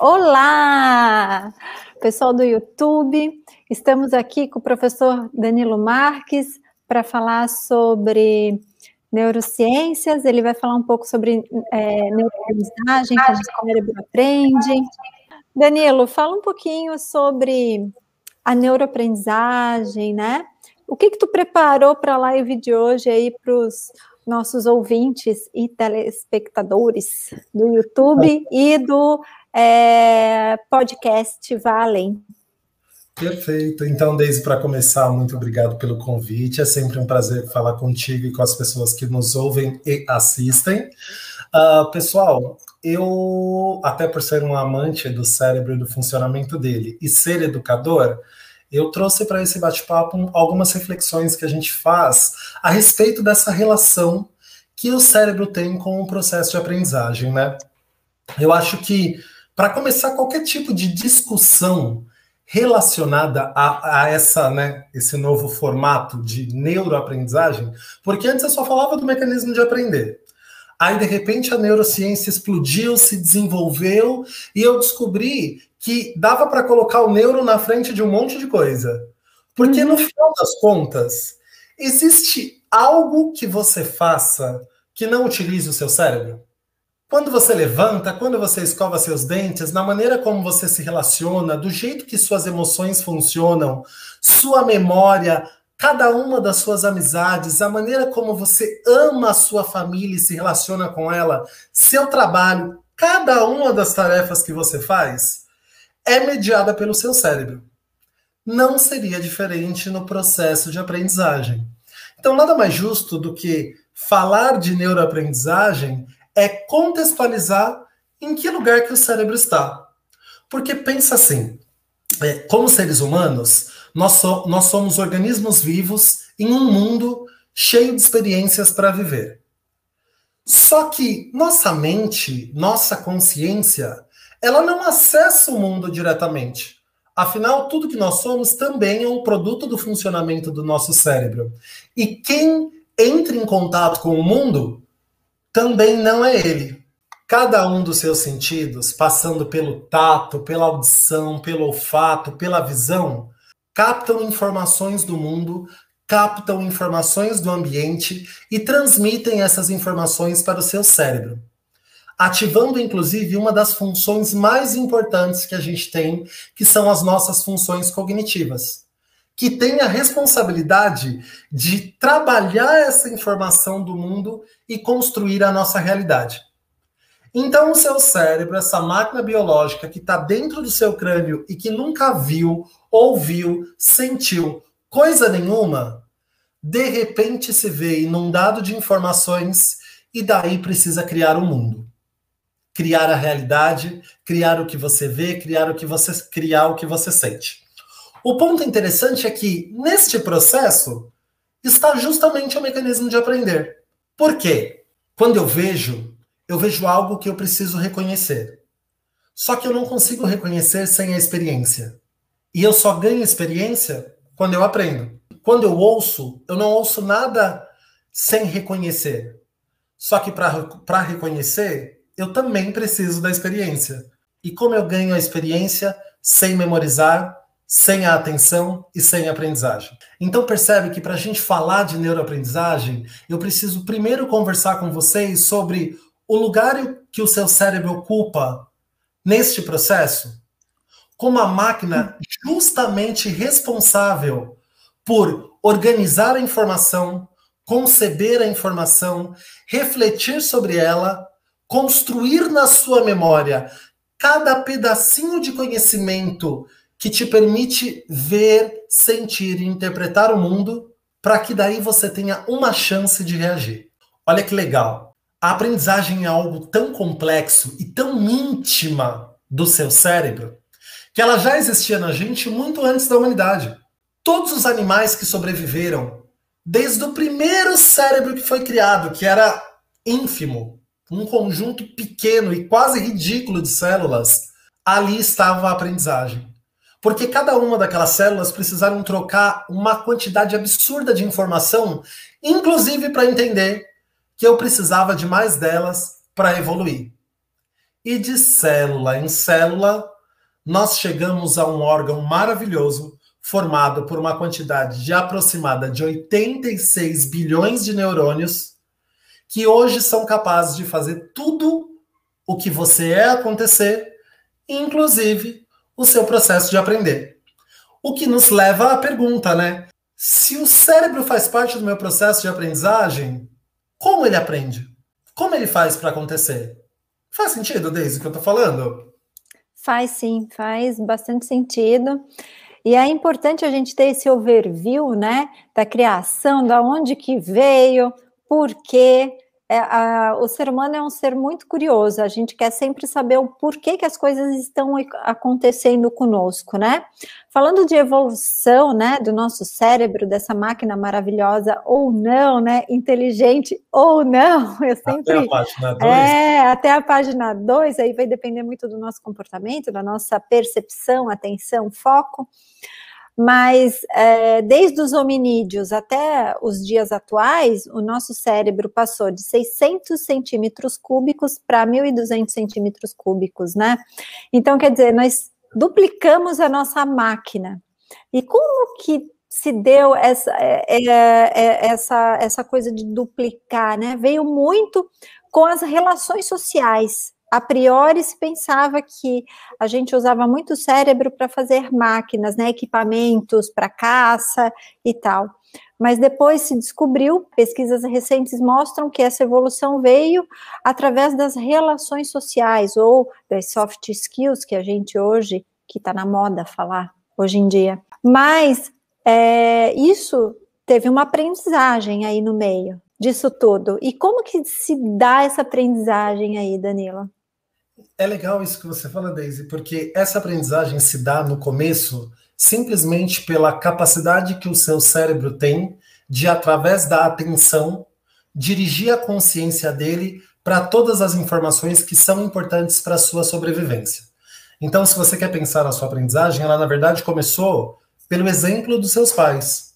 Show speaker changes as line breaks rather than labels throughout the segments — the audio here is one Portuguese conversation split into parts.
Olá, pessoal do YouTube. Estamos aqui com o professor Danilo Marques para falar sobre neurociências. Ele vai falar um pouco sobre é, neuroaprendizagem, como o cérebro aprende. Danilo, fala um pouquinho sobre a neuroaprendizagem, né? O que que tu preparou para a live de hoje aí para os nossos ouvintes e telespectadores do YouTube e do é, podcast Vá Além.
Perfeito. Então, Deise, para começar, muito obrigado pelo convite. É sempre um prazer falar contigo e com as pessoas que nos ouvem e assistem. Uh, pessoal, eu, até por ser um amante do cérebro e do funcionamento dele e ser educador, eu trouxe para esse bate-papo algumas reflexões que a gente faz a respeito dessa relação que o cérebro tem com o processo de aprendizagem, né? Eu acho que para começar qualquer tipo de discussão relacionada a, a, essa, né, esse novo formato de neuroaprendizagem, porque antes eu só falava do mecanismo de aprender. Aí, de repente, a neurociência explodiu, se desenvolveu, e eu descobri que dava para colocar o neuro na frente de um monte de coisa. Porque, no uhum. final das contas, existe algo que você faça que não utilize o seu cérebro? Quando você levanta, quando você escova seus dentes, na maneira como você se relaciona, do jeito que suas emoções funcionam, sua memória, cada uma das suas amizades, a maneira como você ama a sua família e se relaciona com ela, seu trabalho, cada uma das tarefas que você faz é mediada pelo seu cérebro. Não seria diferente no processo de aprendizagem. Então, nada mais justo do que falar de neuroaprendizagem é contextualizar em que lugar que o cérebro está. Porque pensa assim, é, como seres humanos, nós, so, nós somos organismos vivos em um mundo cheio de experiências para viver. Só que nossa mente, nossa consciência, ela não acessa o mundo diretamente. Afinal, tudo que nós somos também é um produto do funcionamento do nosso cérebro. E quem entra em contato com o mundo também não é ele. Cada um dos seus sentidos, passando pelo tato, pela audição, pelo olfato, pela visão, captam informações do mundo, captam informações do ambiente e transmitem essas informações para o seu cérebro, ativando inclusive uma das funções mais importantes que a gente tem, que são as nossas funções cognitivas que tem a responsabilidade de trabalhar essa informação do mundo e construir a nossa realidade. Então, o seu cérebro, essa máquina biológica que está dentro do seu crânio e que nunca viu, ouviu, sentiu coisa nenhuma, de repente se vê inundado de informações e daí precisa criar o um mundo. Criar a realidade, criar o que você vê, criar o que você criar o que você sente. O ponto interessante é que, neste processo, está justamente o mecanismo de aprender. Por quê? Quando eu vejo, eu vejo algo que eu preciso reconhecer. Só que eu não consigo reconhecer sem a experiência. E eu só ganho experiência quando eu aprendo. Quando eu ouço, eu não ouço nada sem reconhecer. Só que para reconhecer, eu também preciso da experiência. E como eu ganho a experiência sem memorizar, sem a atenção e sem a aprendizagem. Então percebe que para a gente falar de neuroaprendizagem, eu preciso primeiro conversar com vocês sobre o lugar que o seu cérebro ocupa neste processo, como a máquina justamente responsável por organizar a informação, conceber a informação, refletir sobre ela, construir na sua memória cada pedacinho de conhecimento que te permite ver, sentir e interpretar o mundo para que daí você tenha uma chance de reagir. Olha que legal. A aprendizagem é algo tão complexo e tão íntima do seu cérebro que ela já existia na gente muito antes da humanidade. Todos os animais que sobreviveram, desde o primeiro cérebro que foi criado, que era ínfimo, um conjunto pequeno e quase ridículo de células, ali estava a aprendizagem. Porque cada uma daquelas células precisaram trocar uma quantidade absurda de informação, inclusive para entender que eu precisava de mais delas para evoluir. E de célula em célula, nós chegamos a um órgão maravilhoso formado por uma quantidade de aproximada de 86 bilhões de neurônios que hoje são capazes de fazer tudo o que você é acontecer, inclusive o seu processo de aprender. O que nos leva à pergunta, né? Se o cérebro faz parte do meu processo de aprendizagem, como ele aprende? Como ele faz para acontecer? Faz sentido, Deise, o que eu estou falando?
Faz sim, faz bastante sentido. E é importante a gente ter esse overview, né, da criação, da onde que veio, por quê, é, a, o ser humano é um ser muito curioso, a gente quer sempre saber o porquê que as coisas estão acontecendo conosco, né? Falando de evolução, né, do nosso cérebro, dessa máquina maravilhosa ou não, né, inteligente ou não, eu sempre... Até a página 2. É, até a página 2, aí vai depender muito do nosso comportamento, da nossa percepção, atenção, foco, mas é, desde os hominídeos até os dias atuais, o nosso cérebro passou de 600 centímetros cúbicos para 1.200 centímetros cúbicos, né? Então, quer dizer, nós duplicamos a nossa máquina. E como que se deu essa, é, é, é, essa, essa coisa de duplicar, né? Veio muito com as relações sociais a priori se pensava que a gente usava muito o cérebro para fazer máquinas, né, equipamentos para caça e tal. Mas depois se descobriu, pesquisas recentes mostram que essa evolução veio através das relações sociais ou das soft skills que a gente hoje, que está na moda falar hoje em dia. Mas é, isso teve uma aprendizagem aí no meio disso tudo. E como que se dá essa aprendizagem aí, Danilo?
É legal isso que você fala, Daisy, porque essa aprendizagem se dá no começo simplesmente pela capacidade que o seu cérebro tem de, através da atenção, dirigir a consciência dele para todas as informações que são importantes para a sua sobrevivência. Então, se você quer pensar na sua aprendizagem, ela na verdade começou pelo exemplo dos seus pais.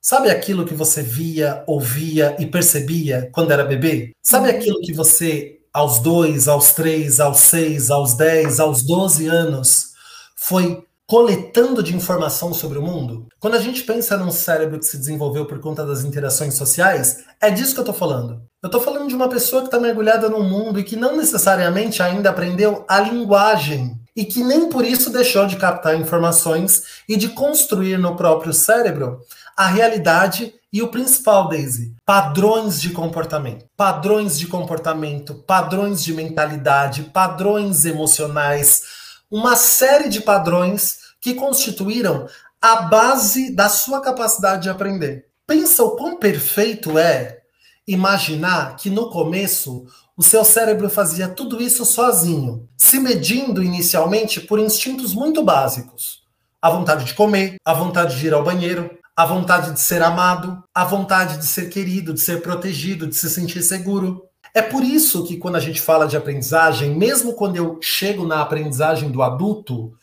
Sabe aquilo que você via, ouvia e percebia quando era bebê? Sabe uhum. aquilo que você aos dois, aos três, aos seis, aos dez, aos doze anos, foi coletando de informação sobre o mundo? Quando a gente pensa num cérebro que se desenvolveu por conta das interações sociais, é disso que eu estou falando. Eu estou falando de uma pessoa que está mergulhada no mundo e que não necessariamente ainda aprendeu a linguagem e que nem por isso deixou de captar informações e de construir no próprio cérebro a realidade e o principal, Daisy, padrões de comportamento. Padrões de comportamento, padrões de mentalidade, padrões emocionais, uma série de padrões que constituíram a base da sua capacidade de aprender. Pensa o quão perfeito é imaginar que no começo o seu cérebro fazia tudo isso sozinho, se medindo inicialmente por instintos muito básicos. A vontade de comer, a vontade de ir ao banheiro, a vontade de ser amado, a vontade de ser querido, de ser protegido, de se sentir seguro. É por isso que quando a gente fala de aprendizagem, mesmo quando eu chego na aprendizagem do adulto,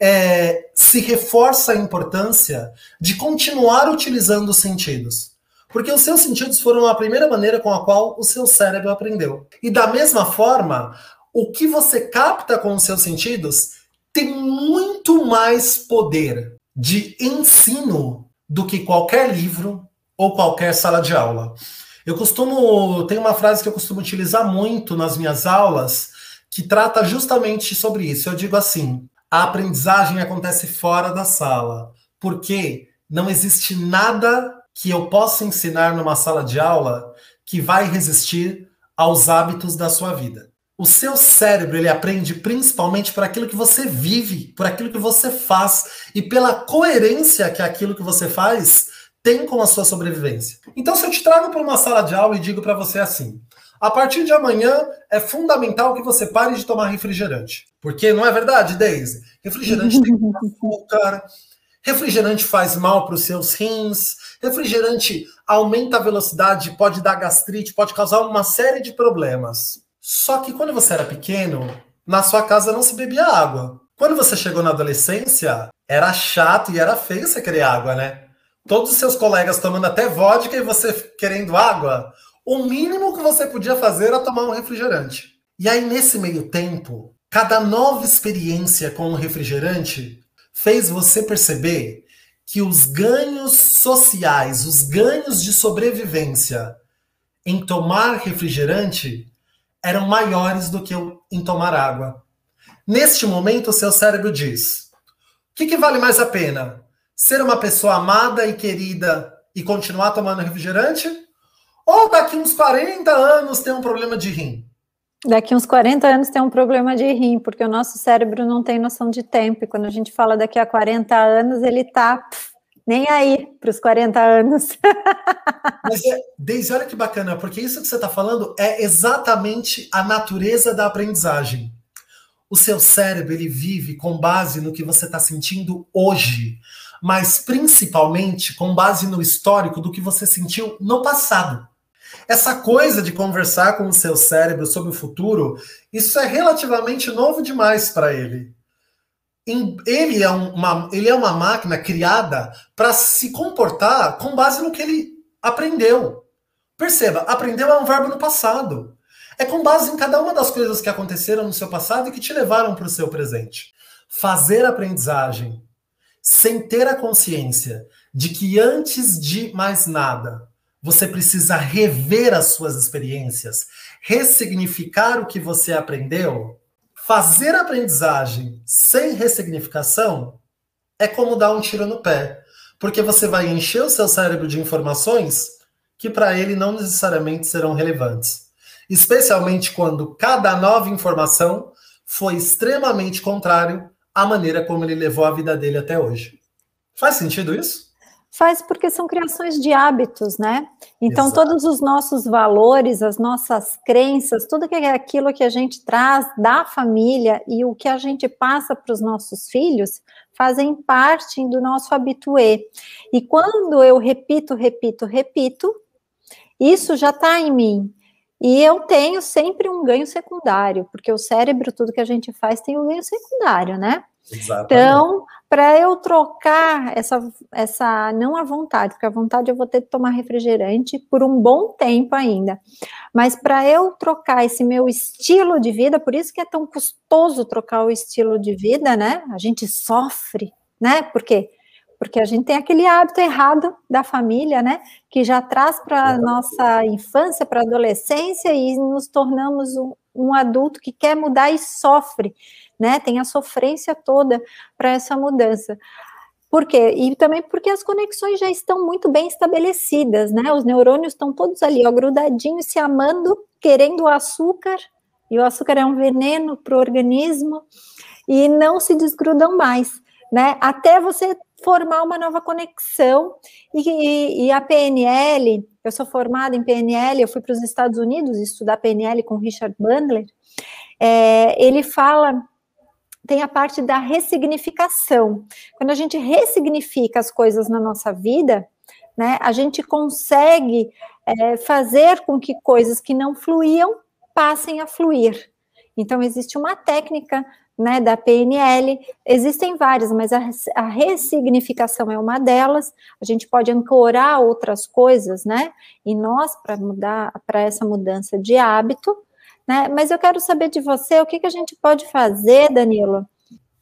é, se reforça a importância de continuar utilizando os sentidos. Porque os seus sentidos foram a primeira maneira com a qual o seu cérebro aprendeu. E da mesma forma, o que você capta com os seus sentidos tem muito mais poder de ensino do que qualquer livro ou qualquer sala de aula. Eu costumo, tem uma frase que eu costumo utilizar muito nas minhas aulas, que trata justamente sobre isso. Eu digo assim: a aprendizagem acontece fora da sala, porque não existe nada que eu possa ensinar numa sala de aula que vai resistir aos hábitos da sua vida. O seu cérebro ele aprende principalmente por aquilo que você vive, por aquilo que você faz e pela coerência que aquilo que você faz tem com a sua sobrevivência. Então, se eu te trago para uma sala de aula e digo para você assim: a partir de amanhã é fundamental que você pare de tomar refrigerante. Porque não é verdade, Daisy? Refrigerante tem açúcar, refrigerante faz mal para os seus rins, refrigerante aumenta a velocidade, pode dar gastrite, pode causar uma série de problemas. Só que quando você era pequeno, na sua casa não se bebia água. Quando você chegou na adolescência, era chato e era feio você querer água, né? Todos os seus colegas tomando até vodka e você querendo água. O mínimo que você podia fazer era tomar um refrigerante. E aí, nesse meio tempo, cada nova experiência com o refrigerante fez você perceber que os ganhos sociais, os ganhos de sobrevivência em tomar refrigerante eram maiores do que em tomar água. Neste momento, o seu cérebro diz: o que, que vale mais a pena? Ser uma pessoa amada e querida e continuar tomando refrigerante? Ou daqui uns 40 anos ter um problema de rim?
Daqui uns 40 anos tem um problema de rim, porque o nosso cérebro não tem noção de tempo. E quando a gente fala daqui a 40 anos, ele tá nem aí para os 40 anos.
Mas, é, Deise, olha que bacana, porque isso que você está falando é exatamente a natureza da aprendizagem. O seu cérebro ele vive com base no que você está sentindo hoje, mas principalmente com base no histórico do que você sentiu no passado. Essa coisa de conversar com o seu cérebro sobre o futuro, isso é relativamente novo demais para ele. Ele é, uma, ele é uma máquina criada para se comportar com base no que ele aprendeu. Perceba, aprendeu é um verbo no passado. É com base em cada uma das coisas que aconteceram no seu passado e que te levaram para o seu presente. Fazer aprendizagem sem ter a consciência de que antes de mais nada, você precisa rever as suas experiências, ressignificar o que você aprendeu. Fazer aprendizagem sem ressignificação é como dar um tiro no pé, porque você vai encher o seu cérebro de informações que para ele não necessariamente serão relevantes. Especialmente quando cada nova informação foi extremamente contrário à maneira como ele levou a vida dele até hoje. Faz sentido isso?
Faz porque são criações de hábitos, né? Então, Exato. todos os nossos valores, as nossas crenças, tudo que é aquilo que a gente traz da família e o que a gente passa para os nossos filhos, fazem parte do nosso habitué. E quando eu repito, repito, repito, isso já está em mim. E eu tenho sempre um ganho secundário, porque o cérebro, tudo que a gente faz, tem um ganho secundário, né? Exatamente. Então, para eu trocar essa, essa, não a vontade, porque a vontade eu vou ter que tomar refrigerante por um bom tempo ainda, mas para eu trocar esse meu estilo de vida, por isso que é tão custoso trocar o estilo de vida, né? A gente sofre, né? Por quê? Porque a gente tem aquele hábito errado da família, né? Que já traz para a nossa infância, para a adolescência e nos tornamos um, um adulto que quer mudar e sofre né? Tem a sofrência toda para essa mudança. Por quê? E também porque as conexões já estão muito bem estabelecidas, né? Os neurônios estão todos ali, ó, grudadinhos, se amando, querendo o açúcar, e o açúcar é um veneno para o organismo, e não se desgrudam mais, né? Até você formar uma nova conexão, e, e, a PNL, eu sou formada em PNL, eu fui para os Estados Unidos estudar PNL com Richard Bandler, é, ele fala tem a parte da ressignificação. Quando a gente ressignifica as coisas na nossa vida, né, a gente consegue é, fazer com que coisas que não fluíam passem a fluir. Então, existe uma técnica né, da PNL, existem várias, mas a, a, ressignificação é uma delas. A gente pode ancorar outras coisas, né? E nós, para mudar, para essa mudança de hábito, né? Mas eu quero saber de você o que, que a gente pode fazer, Danilo,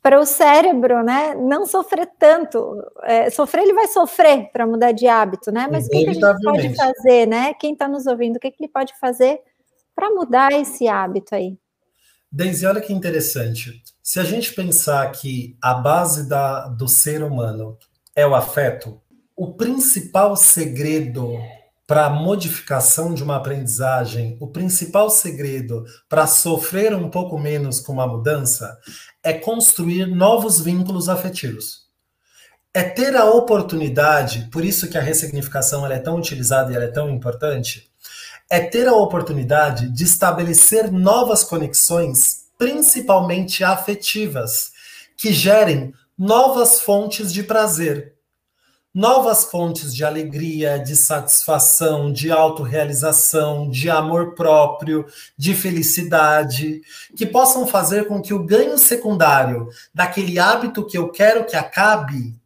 para o cérebro, né, não sofrer tanto. É, sofrer, ele vai sofrer para mudar de hábito, né? Mas o que, que a gente pode fazer, né? Quem está nos ouvindo, o que, que ele pode fazer para mudar esse hábito aí?
Daisy, olha que interessante. Se a gente pensar que a base da, do ser humano é o afeto, o principal segredo para a modificação de uma aprendizagem, o principal segredo para sofrer um pouco menos com uma mudança é construir novos vínculos afetivos. É ter a oportunidade, por isso que a ressignificação é tão utilizada e é tão importante, é ter a oportunidade de estabelecer novas conexões, principalmente afetivas, que gerem novas fontes de prazer, novas fontes de alegria, de satisfação, de autorrealização, de amor próprio, de felicidade, que possam fazer com que o ganho secundário daquele hábito que eu quero que acabe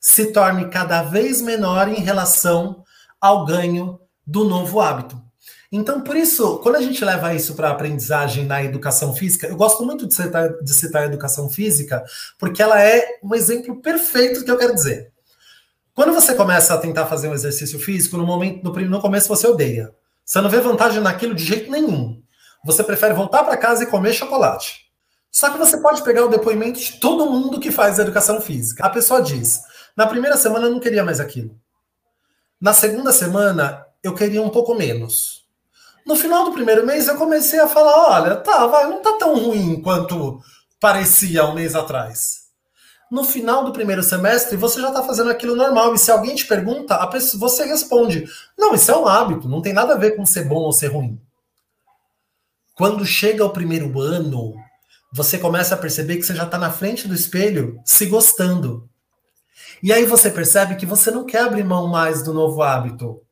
se torne cada vez menor em relação ao ganho do novo hábito. Então, por isso, quando a gente leva isso para a aprendizagem na educação física, eu gosto muito de citar, de citar a educação física, porque ela é um exemplo perfeito do que eu quero dizer. Quando você começa a tentar fazer um exercício físico, no momento, no, no começo você odeia. Você não vê vantagem naquilo de jeito nenhum. Você prefere voltar para casa e comer chocolate. Só que você pode pegar o depoimento de todo mundo que faz educação física. A pessoa diz: na primeira semana eu não queria mais aquilo. Na segunda semana eu queria um pouco menos. No final do primeiro mês eu comecei a falar: olha, tá, vai, não tá tão ruim quanto parecia um mês atrás. No final do primeiro semestre, você já está fazendo aquilo normal. E se alguém te pergunta, pessoa, você responde: Não, isso é um hábito, não tem nada a ver com ser bom ou ser ruim. Quando chega o primeiro ano, você começa a perceber que você já está na frente do espelho se gostando. E aí você percebe que você não quer abrir mão mais do novo hábito.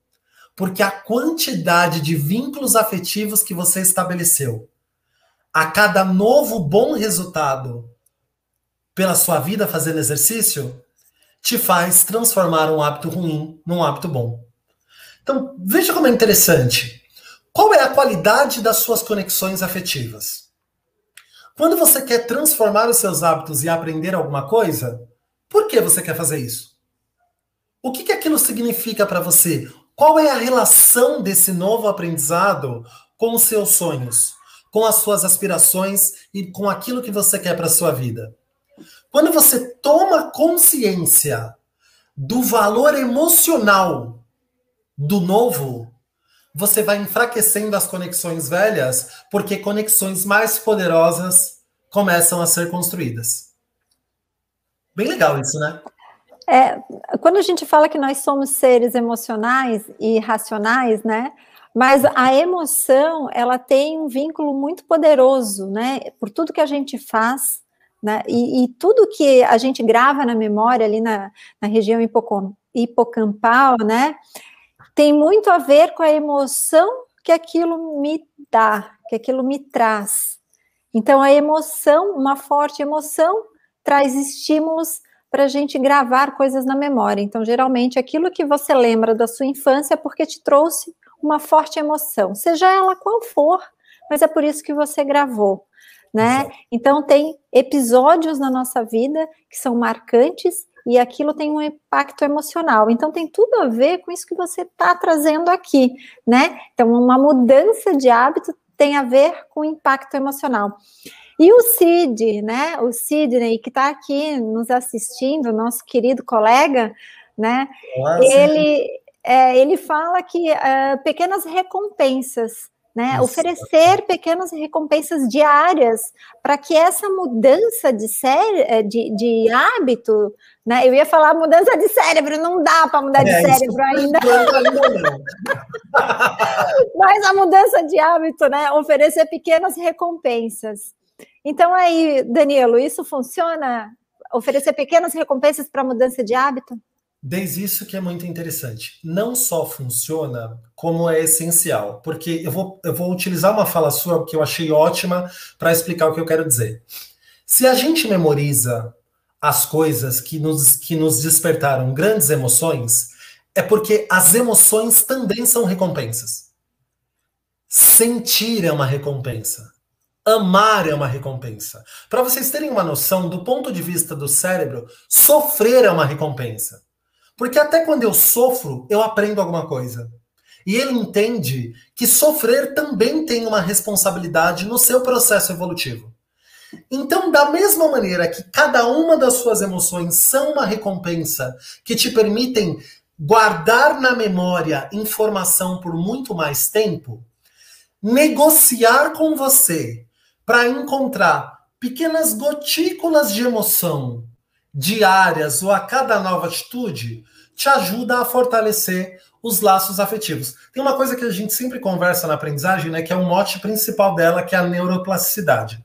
Porque a quantidade de vínculos afetivos que você estabeleceu a cada novo bom resultado pela sua vida fazendo exercício te faz transformar um hábito ruim num hábito bom. Então, veja como é interessante. Qual é a qualidade das suas conexões afetivas? Quando você quer transformar os seus hábitos e aprender alguma coisa, por que você quer fazer isso? O que, que aquilo significa para você? Qual é a relação desse novo aprendizado com os seus sonhos, com as suas aspirações e com aquilo que você quer para sua vida? Quando você toma consciência do valor emocional do novo, você vai enfraquecendo as conexões velhas, porque conexões mais poderosas começam a ser construídas. Bem legal isso, né?
É, quando a gente fala que nós somos seres emocionais e racionais, né? Mas a emoção, ela tem um vínculo muito poderoso, né? Por tudo que a gente faz, né? E, e tudo que a gente grava na memória ali na, na região hipocampal, né? tem muito a ver com a emoção que aquilo me dá, que aquilo me traz. Então, a emoção, uma forte emoção, traz estímulos para a gente gravar coisas na memória. Então, geralmente, aquilo que você lembra da sua infância é porque te trouxe uma forte emoção, seja ela qual for, mas é por isso que você gravou. Né? Então, tem episódios na nossa vida que são marcantes e aquilo tem um impacto emocional. Então tem tudo a ver com isso que você está trazendo aqui, né? Então uma mudança de hábito tem a ver com impacto emocional. E o Cid, né? O Sidney que está aqui nos assistindo, nosso querido colega, né? ele é, ele fala que uh, pequenas recompensas né? Oferecer pequenas recompensas diárias para que essa mudança de, eh, de, de hábito, né? Eu ia falar mudança de cérebro, não dá para mudar de é, cérebro ainda. Mas a mudança de hábito, né? Oferecer pequenas recompensas. Então aí, Danilo, isso funciona? Oferecer pequenas recompensas para mudança de hábito?
Desde isso que é muito interessante. Não só funciona, como é essencial. Porque eu vou, eu vou utilizar uma fala sua que eu achei ótima para explicar o que eu quero dizer. Se a gente memoriza as coisas que nos, que nos despertaram grandes emoções, é porque as emoções também são recompensas. Sentir é uma recompensa. Amar é uma recompensa. Para vocês terem uma noção, do ponto de vista do cérebro, sofrer é uma recompensa. Porque até quando eu sofro, eu aprendo alguma coisa. E ele entende que sofrer também tem uma responsabilidade no seu processo evolutivo. Então, da mesma maneira que cada uma das suas emoções são uma recompensa que te permitem guardar na memória informação por muito mais tempo, negociar com você para encontrar pequenas gotículas de emoção diárias ou a cada nova atitude te ajuda a fortalecer os laços afetivos. Tem uma coisa que a gente sempre conversa na aprendizagem, né, que é o mote principal dela, que é a neuroplasticidade.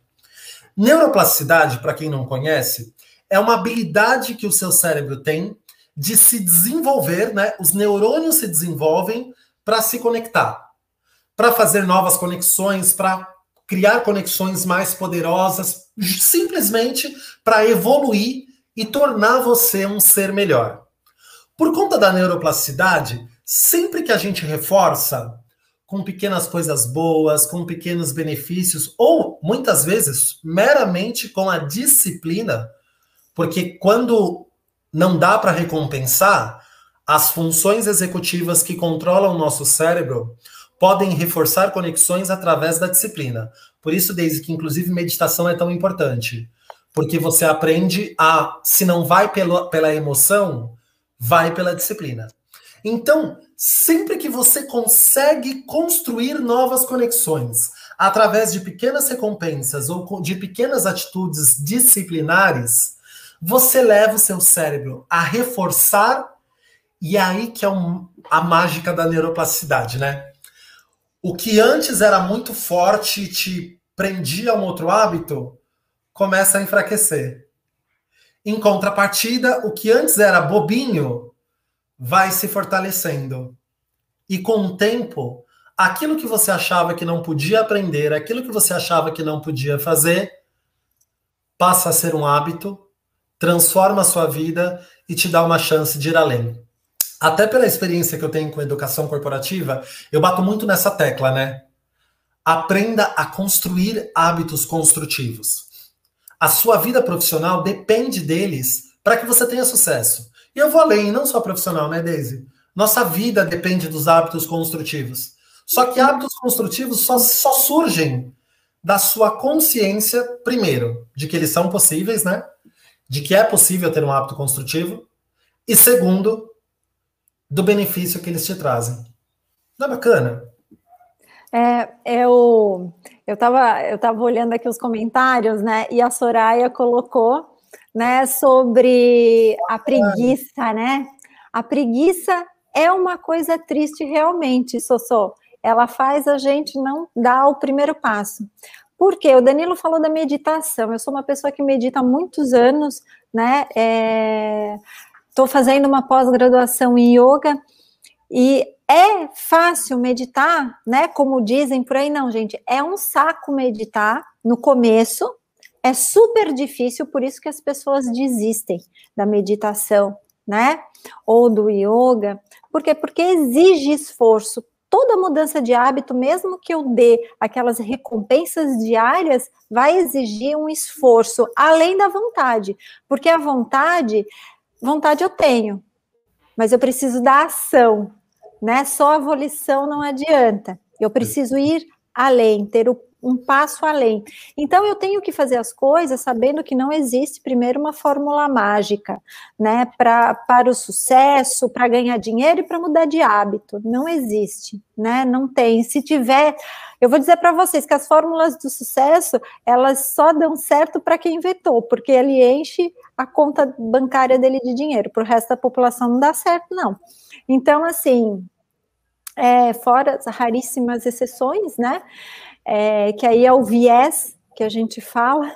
Neuroplasticidade, para quem não conhece, é uma habilidade que o seu cérebro tem de se desenvolver, né? Os neurônios se desenvolvem para se conectar, para fazer novas conexões, para criar conexões mais poderosas, simplesmente para evoluir e tornar você um ser melhor. Por conta da neuroplasticidade, sempre que a gente reforça com pequenas coisas boas, com pequenos benefícios, ou muitas vezes meramente com a disciplina, porque quando não dá para recompensar, as funções executivas que controlam o nosso cérebro podem reforçar conexões através da disciplina. Por isso, desde que inclusive meditação é tão importante, porque você aprende a, se não vai pelo, pela emoção, vai pela disciplina. Então, sempre que você consegue construir novas conexões através de pequenas recompensas ou de pequenas atitudes disciplinares, você leva o seu cérebro a reforçar e é aí que é um, a mágica da neuroplasticidade, né? O que antes era muito forte e te prendia a um outro hábito, começa a enfraquecer. Em contrapartida, o que antes era bobinho vai se fortalecendo. E com o tempo, aquilo que você achava que não podia aprender, aquilo que você achava que não podia fazer, passa a ser um hábito, transforma a sua vida e te dá uma chance de ir além. Até pela experiência que eu tenho com educação corporativa, eu bato muito nessa tecla, né? Aprenda a construir hábitos construtivos. A sua vida profissional depende deles para que você tenha sucesso. E eu vou além, não só profissional, né, Daisy? Nossa vida depende dos hábitos construtivos. Só que hábitos construtivos só, só surgem da sua consciência, primeiro, de que eles são possíveis, né? De que é possível ter um hábito construtivo. E segundo, do benefício que eles te trazem. Não é bacana?
É, eu eu estava eu tava olhando aqui os comentários, né? E a Soraya colocou, né, sobre a preguiça, né? A preguiça é uma coisa triste realmente, Sossô. Ela faz a gente não dar o primeiro passo. Por quê? O Danilo falou da meditação. Eu sou uma pessoa que medita há muitos anos, né? É, Estou fazendo uma pós-graduação em yoga e é fácil meditar, né? Como dizem por aí, não, gente, é um saco meditar no começo, é super difícil, por isso que as pessoas desistem da meditação, né? Ou do yoga. Por quê? Porque exige esforço. Toda mudança de hábito, mesmo que eu dê aquelas recompensas diárias, vai exigir um esforço além da vontade, porque a vontade vontade eu tenho, mas eu preciso da ação, né? Só a volição não adianta. Eu preciso ir além, ter o, um passo além. Então eu tenho que fazer as coisas sabendo que não existe primeiro uma fórmula mágica, né? Pra, para o sucesso, para ganhar dinheiro e para mudar de hábito. Não existe, né? Não tem. Se tiver, eu vou dizer para vocês que as fórmulas do sucesso, elas só dão certo para quem inventou, porque ele enche a conta bancária dele de dinheiro, para o resto da população não dá certo, não. Então, assim, é, fora as raríssimas exceções, né? É, que aí é o viés que a gente fala,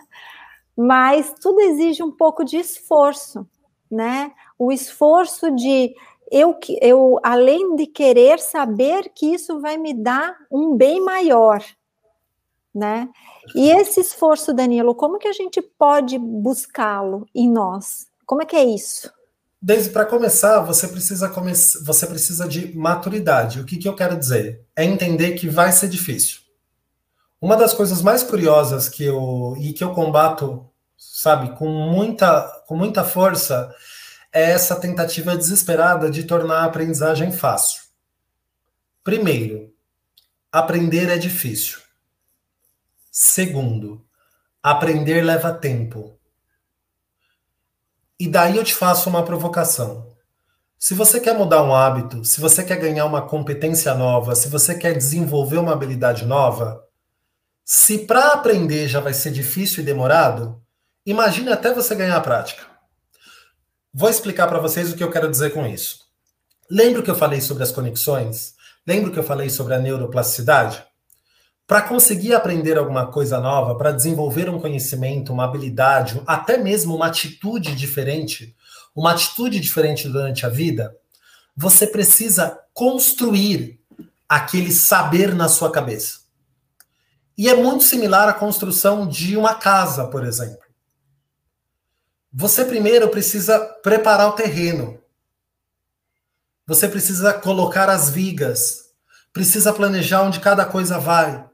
mas tudo exige um pouco de esforço, né? O esforço de eu, eu, além de querer saber que isso vai me dar um bem maior, né? E esse esforço, Danilo, como que a gente pode buscá-lo em nós? Como é que é isso?
Desde para começar, você precisa come você precisa de maturidade. O que, que eu quero dizer? É entender que vai ser difícil. Uma das coisas mais curiosas que eu e que eu combato, sabe, com muita com muita força, é essa tentativa desesperada de tornar a aprendizagem fácil. Primeiro, aprender é difícil. Segundo, aprender leva tempo. E daí eu te faço uma provocação. Se você quer mudar um hábito, se você quer ganhar uma competência nova, se você quer desenvolver uma habilidade nova, se para aprender já vai ser difícil e demorado, imagine até você ganhar a prática. Vou explicar para vocês o que eu quero dizer com isso. Lembra que eu falei sobre as conexões? Lembra que eu falei sobre a neuroplasticidade? Para conseguir aprender alguma coisa nova, para desenvolver um conhecimento, uma habilidade, até mesmo uma atitude diferente, uma atitude diferente durante a vida, você precisa construir aquele saber na sua cabeça. E é muito similar à construção de uma casa, por exemplo. Você primeiro precisa preparar o terreno. Você precisa colocar as vigas. precisa planejar onde cada coisa vai.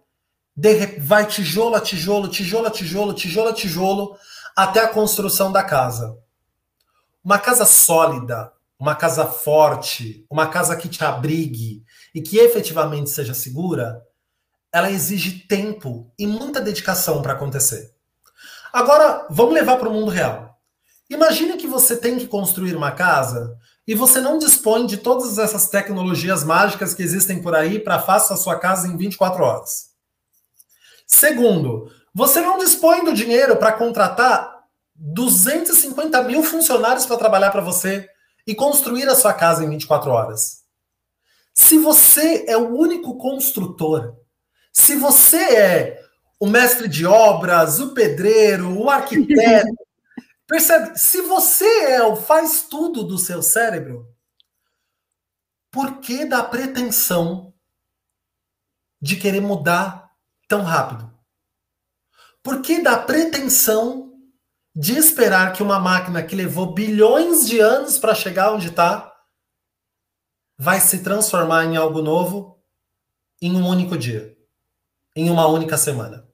Vai tijolo a tijolo, tijolo a tijolo, tijolo a tijolo, até a construção da casa. Uma casa sólida, uma casa forte, uma casa que te abrigue e que efetivamente seja segura, ela exige tempo e muita dedicação para acontecer. Agora, vamos levar para o mundo real. Imagine que você tem que construir uma casa e você não dispõe de todas essas tecnologias mágicas que existem por aí para faça a sua casa em 24 horas. Segundo, você não dispõe do dinheiro para contratar 250 mil funcionários para trabalhar para você e construir a sua casa em 24 horas. Se você é o único construtor, se você é o mestre de obras, o pedreiro, o arquiteto, percebe? Se você é o faz tudo do seu cérebro, por que da pretensão de querer mudar tão rápido? Por que da pretensão de esperar que uma máquina que levou bilhões de anos para chegar onde está vai se transformar em algo novo em um único dia, em uma única semana?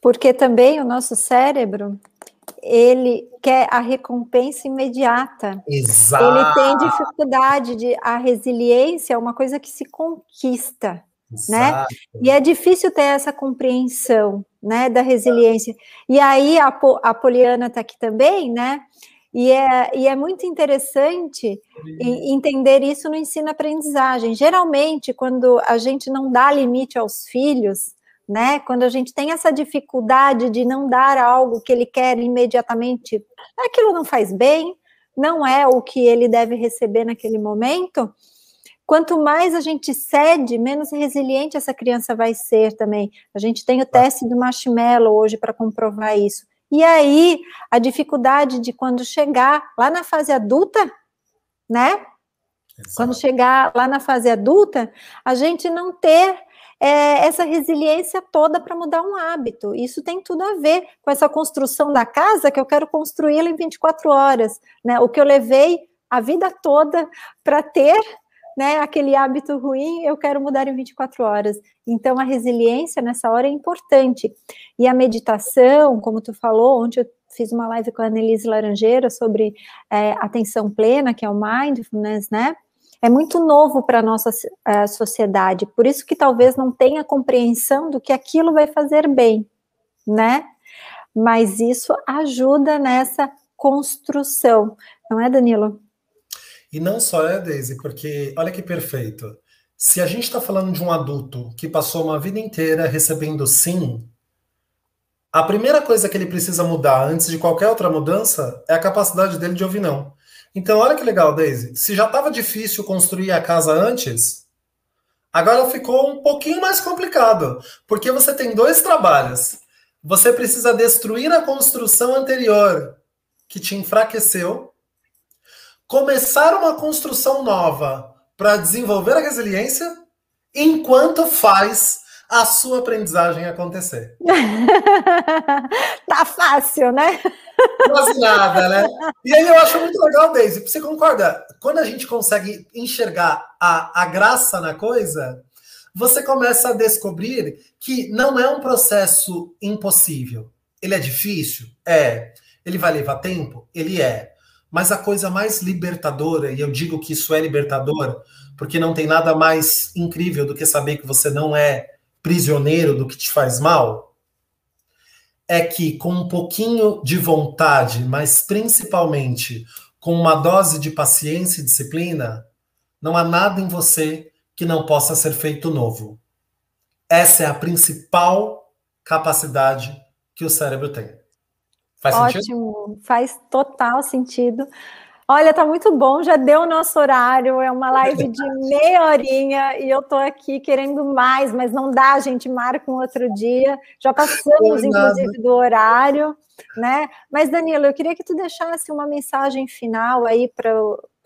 Porque também o nosso cérebro ele quer a recompensa imediata.
Exato.
Ele tem dificuldade de a resiliência é uma coisa que se conquista, né? Exato. né? E é difícil ter essa compreensão né, da resiliência. E aí a, a Poliana está aqui também, né? E é, e é muito interessante entender isso no ensino-aprendizagem. Geralmente, quando a gente não dá limite aos filhos, né? Quando a gente tem essa dificuldade de não dar algo que ele quer imediatamente, aquilo não faz bem, não é o que ele deve receber naquele momento. Quanto mais a gente cede, menos resiliente essa criança vai ser também. A gente tem o teste do marshmallow hoje para comprovar isso. E aí, a dificuldade de quando chegar lá na fase adulta, né? Exato. Quando chegar lá na fase adulta, a gente não ter é, essa resiliência toda para mudar um hábito. Isso tem tudo a ver com essa construção da casa que eu quero construí-la em 24 horas, né? O que eu levei a vida toda para ter né, aquele hábito ruim, eu quero mudar em 24 horas. Então, a resiliência nessa hora é importante. E a meditação, como tu falou, ontem eu fiz uma live com a Annelise Laranjeira sobre é, atenção plena, que é o mindfulness, né? É muito novo para a nossa é, sociedade, por isso que talvez não tenha compreensão do que aquilo vai fazer bem, né? Mas isso ajuda nessa construção, não é, Danilo?
E não só é, Daisy, porque olha que perfeito. Se a gente está falando de um adulto que passou uma vida inteira recebendo sim, a primeira coisa que ele precisa mudar antes de qualquer outra mudança é a capacidade dele de ouvir não. Então, olha que legal, Daisy. Se já estava difícil construir a casa antes, agora ficou um pouquinho mais complicado, porque você tem dois trabalhos. Você precisa destruir a construção anterior que te enfraqueceu começar uma construção nova para desenvolver a resiliência enquanto faz a sua aprendizagem acontecer.
tá fácil, né?
Quase nada, né? E aí eu acho muito legal, Daisy. Você concorda? Quando a gente consegue enxergar a, a graça na coisa, você começa a descobrir que não é um processo impossível. Ele é difícil? É. Ele vai levar tempo? Ele é. Mas a coisa mais libertadora, e eu digo que isso é libertador, porque não tem nada mais incrível do que saber que você não é prisioneiro do que te faz mal, é que com um pouquinho de vontade, mas principalmente com uma dose de paciência e disciplina, não há nada em você que não possa ser feito novo. Essa é a principal capacidade que o cérebro tem.
Faz Ótimo, sentido? faz total sentido. Olha, tá muito bom, já deu o nosso horário, é uma live de meia horinha e eu tô aqui querendo mais, mas não dá, a gente marca um outro dia. Já passamos, inclusive, do horário, né? Mas, Danilo, eu queria que tu deixasse uma mensagem final aí para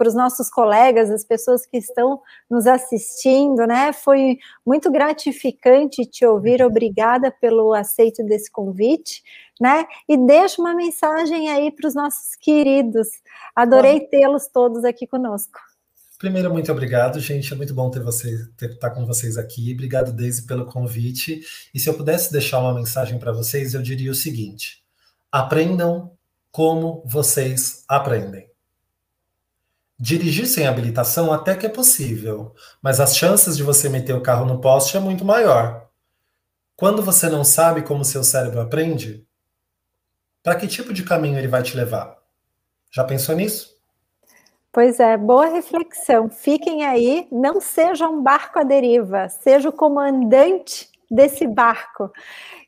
para os nossos colegas, as pessoas que estão nos assistindo, né? Foi muito gratificante te ouvir. Obrigada pelo aceito desse convite, né? E deixa uma mensagem aí para os nossos queridos. Adorei tê-los todos aqui conosco.
Primeiro, muito obrigado, gente. É muito bom ter você ter, estar com vocês aqui. Obrigado, Daisy, pelo convite. E se eu pudesse deixar uma mensagem para vocês, eu diria o seguinte: aprendam como vocês aprendem. Dirigir sem habilitação até que é possível, mas as chances de você meter o carro no poste é muito maior. Quando você não sabe como seu cérebro aprende, para que tipo de caminho ele vai te levar? Já pensou nisso?
Pois é, boa reflexão. Fiquem aí, não seja um barco à deriva, seja o comandante desse barco.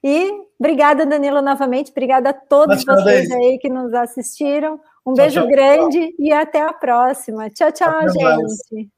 E obrigada, Danilo, novamente. Obrigada a todos Mas, vocês aí que nos assistiram. Um tchau, beijo tchau, grande tchau. e até a próxima. Tchau, tchau, até gente. Mais.